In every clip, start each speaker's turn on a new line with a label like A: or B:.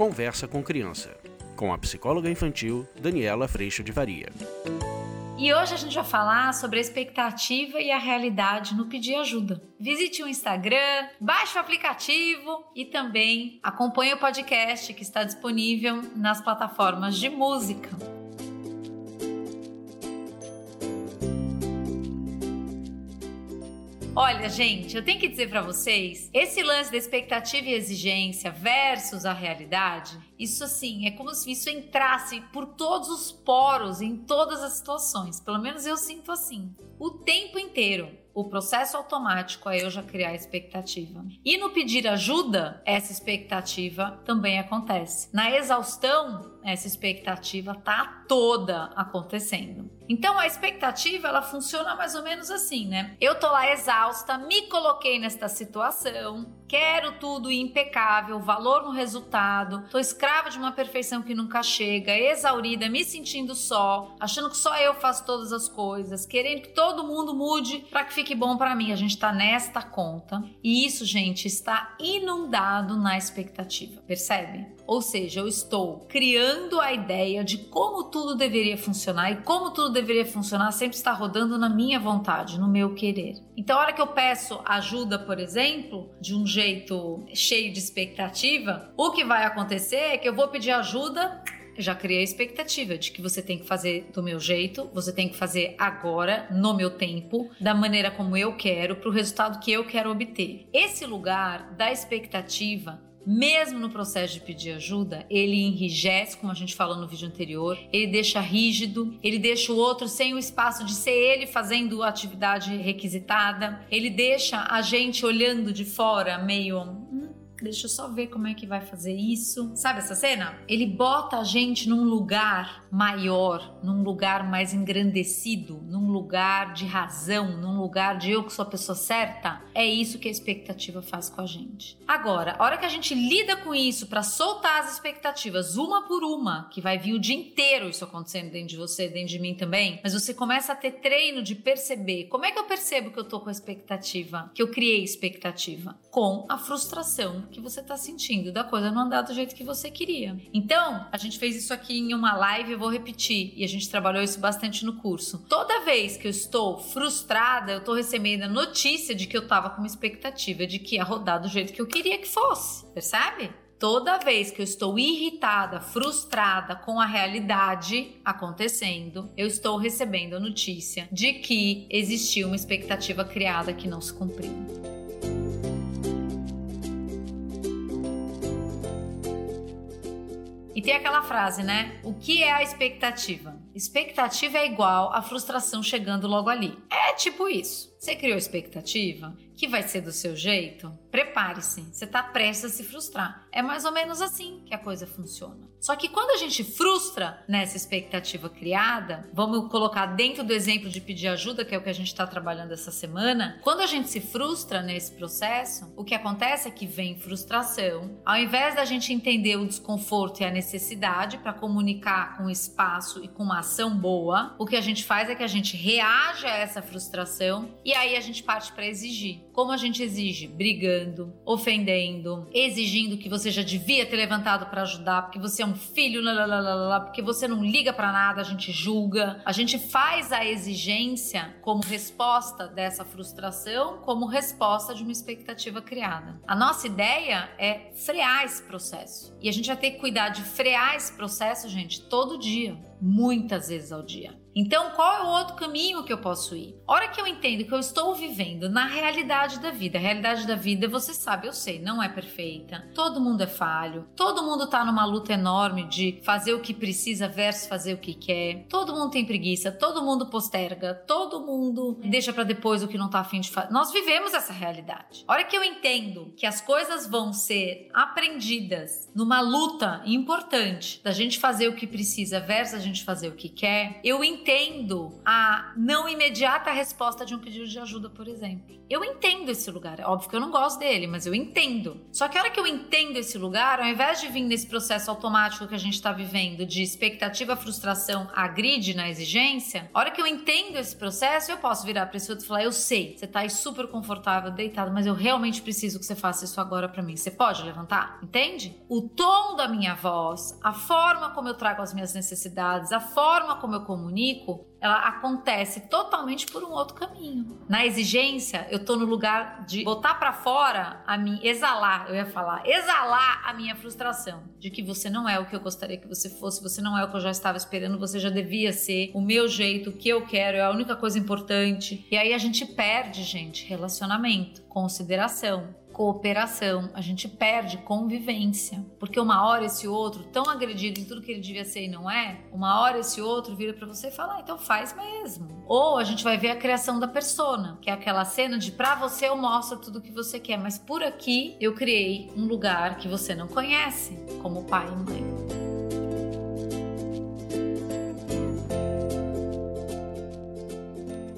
A: Conversa com Criança, com a psicóloga infantil Daniela Freixo de Varia.
B: E hoje a gente vai falar sobre a expectativa e a realidade no pedir ajuda. Visite o Instagram, baixe o aplicativo e também acompanhe o podcast que está disponível nas plataformas de música. Olha, gente, eu tenho que dizer para vocês, esse lance da expectativa e exigência versus a realidade, isso assim, é como se isso entrasse por todos os poros em todas as situações. Pelo menos eu sinto assim. O tempo inteiro o processo automático é eu já criar expectativa. E no pedir ajuda, essa expectativa também acontece. Na exaustão, essa expectativa tá toda acontecendo. Então a expectativa ela funciona mais ou menos assim, né? Eu tô lá exausta, me coloquei nesta situação, quero tudo impecável, valor no resultado, tô escrava de uma perfeição que nunca chega, exaurida, me sentindo só, achando que só eu faço todas as coisas, querendo que todo mundo mude para que fique bom para mim. A gente tá nesta conta e isso, gente, está inundado na expectativa. Percebe? Ou seja, eu estou criando a ideia de como tudo deveria funcionar e como tudo deveria funcionar sempre está rodando na minha vontade, no meu querer. Então, a hora que eu peço ajuda, por exemplo, de um jeito cheio de expectativa, o que vai acontecer é que eu vou pedir ajuda já criei a expectativa de que você tem que fazer do meu jeito, você tem que fazer agora, no meu tempo, da maneira como eu quero, para o resultado que eu quero obter. Esse lugar da expectativa mesmo no processo de pedir ajuda, ele enrijece, como a gente falou no vídeo anterior, ele deixa rígido, ele deixa o outro sem o espaço de ser ele fazendo a atividade requisitada, ele deixa a gente olhando de fora meio deixa eu só ver como é que vai fazer isso. Sabe essa cena? Ele bota a gente num lugar maior, num lugar mais engrandecido, num lugar de razão, num lugar de eu que sou a pessoa certa. É isso que a expectativa faz com a gente. Agora, a hora que a gente lida com isso para soltar as expectativas uma por uma, que vai vir o dia inteiro isso acontecendo dentro de você, dentro de mim também, mas você começa a ter treino de perceber. Como é que eu percebo que eu tô com expectativa? Que eu criei expectativa? Com a frustração que você está sentindo da coisa não andar do jeito que você queria. Então, a gente fez isso aqui em uma live, eu vou repetir, e a gente trabalhou isso bastante no curso. Toda vez que eu estou frustrada, eu estou recebendo a notícia de que eu estava com uma expectativa de que ia rodar do jeito que eu queria que fosse, percebe? Toda vez que eu estou irritada, frustrada com a realidade acontecendo, eu estou recebendo a notícia de que existiu uma expectativa criada que não se cumpriu. E tem aquela frase, né? O que é a expectativa? Expectativa é igual a frustração chegando logo ali. É tipo isso. Você criou expectativa que vai ser do seu jeito? Prepare-se, você está prestes a se frustrar. É mais ou menos assim que a coisa funciona. Só que quando a gente frustra nessa expectativa criada, vamos colocar dentro do exemplo de pedir ajuda, que é o que a gente está trabalhando essa semana. Quando a gente se frustra nesse processo, o que acontece é que vem frustração. Ao invés da gente entender o desconforto e a necessidade para comunicar com espaço e com uma ação boa, o que a gente faz é que a gente reage a essa frustração e aí a gente parte para exigir. Como a gente exige? Brigando, ofendendo, exigindo que você já devia ter levantado para ajudar, porque você é um filho, lalalala, porque você não liga para nada, a gente julga. A gente faz a exigência como resposta dessa frustração, como resposta de uma expectativa criada. A nossa ideia é frear esse processo. E a gente vai ter que cuidar de frear esse processo, gente, todo dia, muitas vezes ao dia. Então, qual é o outro caminho que eu posso ir? A hora que eu entendo que eu estou vivendo na realidade da vida, a realidade da vida, você sabe, eu sei, não é perfeita. Todo mundo é falho. Todo mundo tá numa luta enorme de fazer o que precisa versus fazer o que quer. Todo mundo tem preguiça, todo mundo posterga, todo mundo deixa para depois o que não tá afim de fazer. Nós vivemos essa realidade. A hora que eu entendo que as coisas vão ser aprendidas numa luta importante da gente fazer o que precisa versus a gente fazer o que quer, eu entendo entendo a não imediata resposta de um pedido de ajuda, por exemplo. Eu entendo esse lugar. É óbvio que eu não gosto dele, mas eu entendo. Só que a hora que eu entendo esse lugar, ao invés de vir nesse processo automático que a gente está vivendo de expectativa, frustração, agride na exigência, a hora que eu entendo esse processo, eu posso virar para esse outro e falar: Eu sei, você está aí super confortável, deitado, mas eu realmente preciso que você faça isso agora para mim. Você pode levantar? Entende? O tom da minha voz, a forma como eu trago as minhas necessidades, a forma como eu comunico, ela acontece totalmente por um outro caminho. Na exigência, eu tô no lugar de botar para fora a mim, exalar, eu ia falar, exalar a minha frustração de que você não é o que eu gostaria que você fosse, você não é o que eu já estava esperando, você já devia ser o meu jeito, o que eu quero, é a única coisa importante. E aí a gente perde, gente, relacionamento, consideração, cooperação, a gente perde convivência. Porque uma hora esse outro, tão agredido em tudo que ele devia ser e não é, uma hora esse outro vira para você e fala, ah, então faz mesmo. Ou a gente vai ver a criação da persona, que é aquela cena de pra você eu mostro tudo que você quer, mas por aqui eu criei um lugar que você não conhece, como pai e mãe.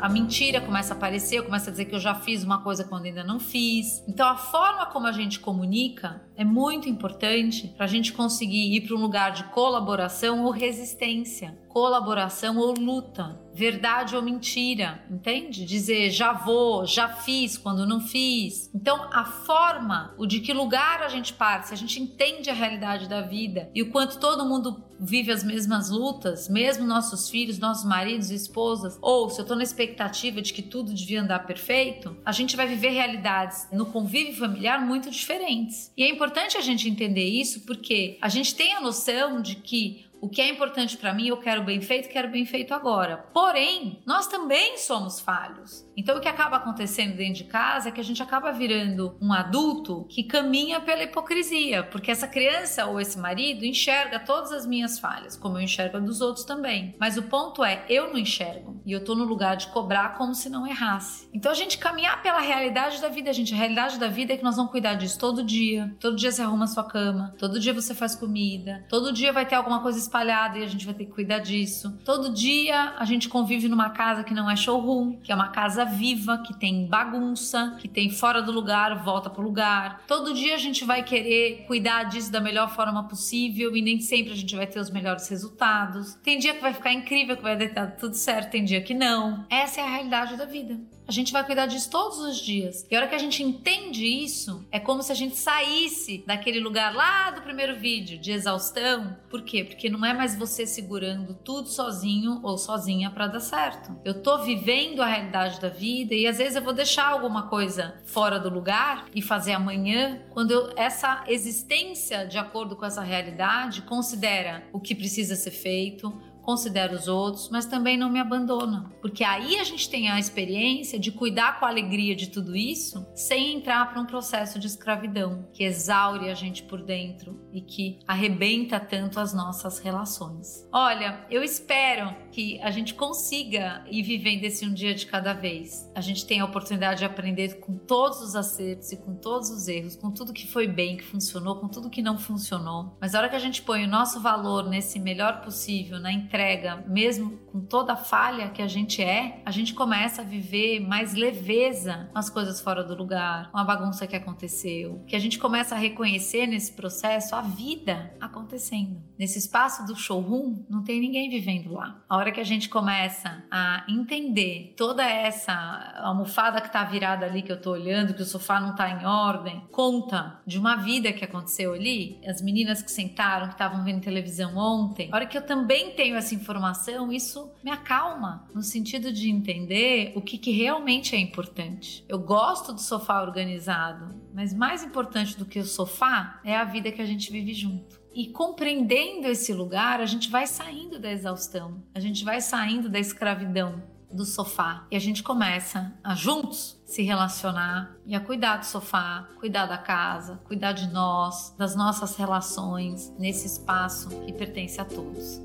B: A mentira começa a aparecer, eu começo a dizer que eu já fiz uma coisa quando ainda não fiz. Então a forma como a gente comunica é muito importante para a gente conseguir ir para um lugar de colaboração ou resistência, colaboração ou luta verdade ou mentira, entende? Dizer já vou, já fiz quando não fiz. Então, a forma, o de que lugar a gente parte, se a gente entende a realidade da vida e o quanto todo mundo vive as mesmas lutas, mesmo nossos filhos, nossos maridos e esposas, ou se eu tô na expectativa de que tudo devia andar perfeito, a gente vai viver realidades no convívio familiar muito diferentes. E é importante a gente entender isso porque a gente tem a noção de que o que é importante para mim, eu quero bem feito, quero bem feito agora. Porém, nós também somos falhos. Então, o que acaba acontecendo dentro de casa é que a gente acaba virando um adulto que caminha pela hipocrisia, porque essa criança ou esse marido enxerga todas as minhas falhas, como eu enxergo a dos outros também. Mas o ponto é, eu não enxergo e eu tô no lugar de cobrar como se não errasse. Então, a gente caminhar pela realidade da vida, gente. A realidade da vida é que nós vamos cuidar disso todo dia. Todo dia você arruma sua cama, todo dia você faz comida, todo dia vai ter alguma coisa espalhada e a gente vai ter que cuidar disso. Todo dia a gente convive numa casa que não é showroom, que é uma casa viva, que tem bagunça, que tem fora do lugar, volta pro lugar. Todo dia a gente vai querer cuidar disso da melhor forma possível e nem sempre a gente vai ter os melhores resultados. Tem dia que vai ficar incrível, que vai dar tudo certo, tem dia que não. Essa é a realidade da vida. A gente vai cuidar disso todos os dias. E a hora que a gente entende isso, é como se a gente saísse daquele lugar lá do primeiro vídeo de exaustão. Por quê? Porque não é mais você segurando tudo sozinho ou sozinha para dar certo. Eu tô vivendo a realidade da vida e às vezes eu vou deixar alguma coisa fora do lugar e fazer amanhã, quando eu, essa existência de acordo com essa realidade considera o que precisa ser feito, considera os outros, mas também não me abandona. Porque aí a gente tem a experiência de cuidar com a alegria de tudo isso sem entrar para um processo de escravidão que exaure a gente por dentro e que arrebenta tanto as nossas relações. Olha, eu espero que a gente consiga ir vivendo esse um dia de cada vez. A gente tem a oportunidade de aprender com todos os acertos e com todos os erros, com tudo que foi bem, que funcionou, com tudo que não funcionou. Mas a hora que a gente põe o nosso valor nesse melhor possível, na entrega, mesmo com toda a falha que a gente é, a gente começa a viver mais leveza nas coisas fora do lugar, com a bagunça que aconteceu, que a gente começa a reconhecer nesse processo a vida acontecendo. Nesse espaço do showroom, não tem ninguém vivendo lá. A hora que a gente começa a entender toda essa almofada que tá virada ali que eu tô olhando, que o sofá não tá em ordem, conta de uma vida que aconteceu ali, as meninas que sentaram, que estavam vendo televisão ontem, a hora que eu também tenho essa informação, isso me acalma no sentido de entender o que, que realmente é importante. Eu gosto do sofá organizado, mas mais importante do que o sofá é a vida que a gente vive junto. E compreendendo esse lugar, a gente vai saindo da exaustão, a gente vai saindo da escravidão do sofá e a gente começa a juntos se relacionar e a cuidar do sofá, cuidar da casa, cuidar de nós, das nossas relações nesse espaço que pertence a todos.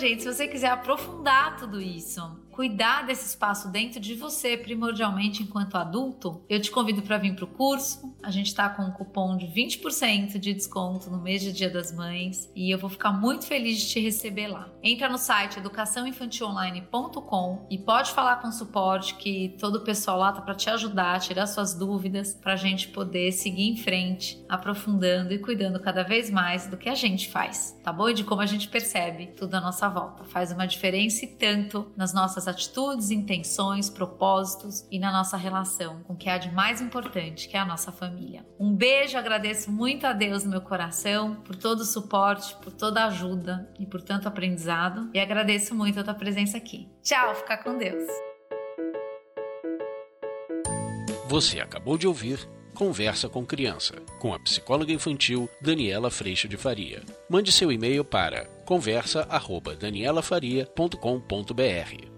B: Gente, se você quiser aprofundar tudo isso, cuidar desse espaço dentro de você, primordialmente enquanto adulto, eu te convido para vir para o curso. A gente está com um cupom de 20% de desconto no mês de Dia das Mães e eu vou ficar muito feliz de te receber lá. Entra no site educaçãoinfantilonline.com e pode falar com o suporte que todo o pessoal lá tá para te ajudar, tirar suas dúvidas, para a gente poder seguir em frente, aprofundando e cuidando cada vez mais do que a gente faz, tá bom? E de como a gente percebe tudo à nossa volta. Faz uma diferença e tanto nas nossas atitudes, intenções, propósitos e na nossa relação com o que há de mais importante, que é a nossa família. Um beijo, agradeço muito a Deus no meu coração por todo o suporte, por toda a ajuda e por tanto aprendizado. E agradeço muito a tua presença aqui. Tchau, fica com Deus.
A: Você acabou de ouvir Conversa com Criança, com a psicóloga infantil Daniela Freixo de Faria. Mande seu e-mail para conversa@danielafaria.com.br.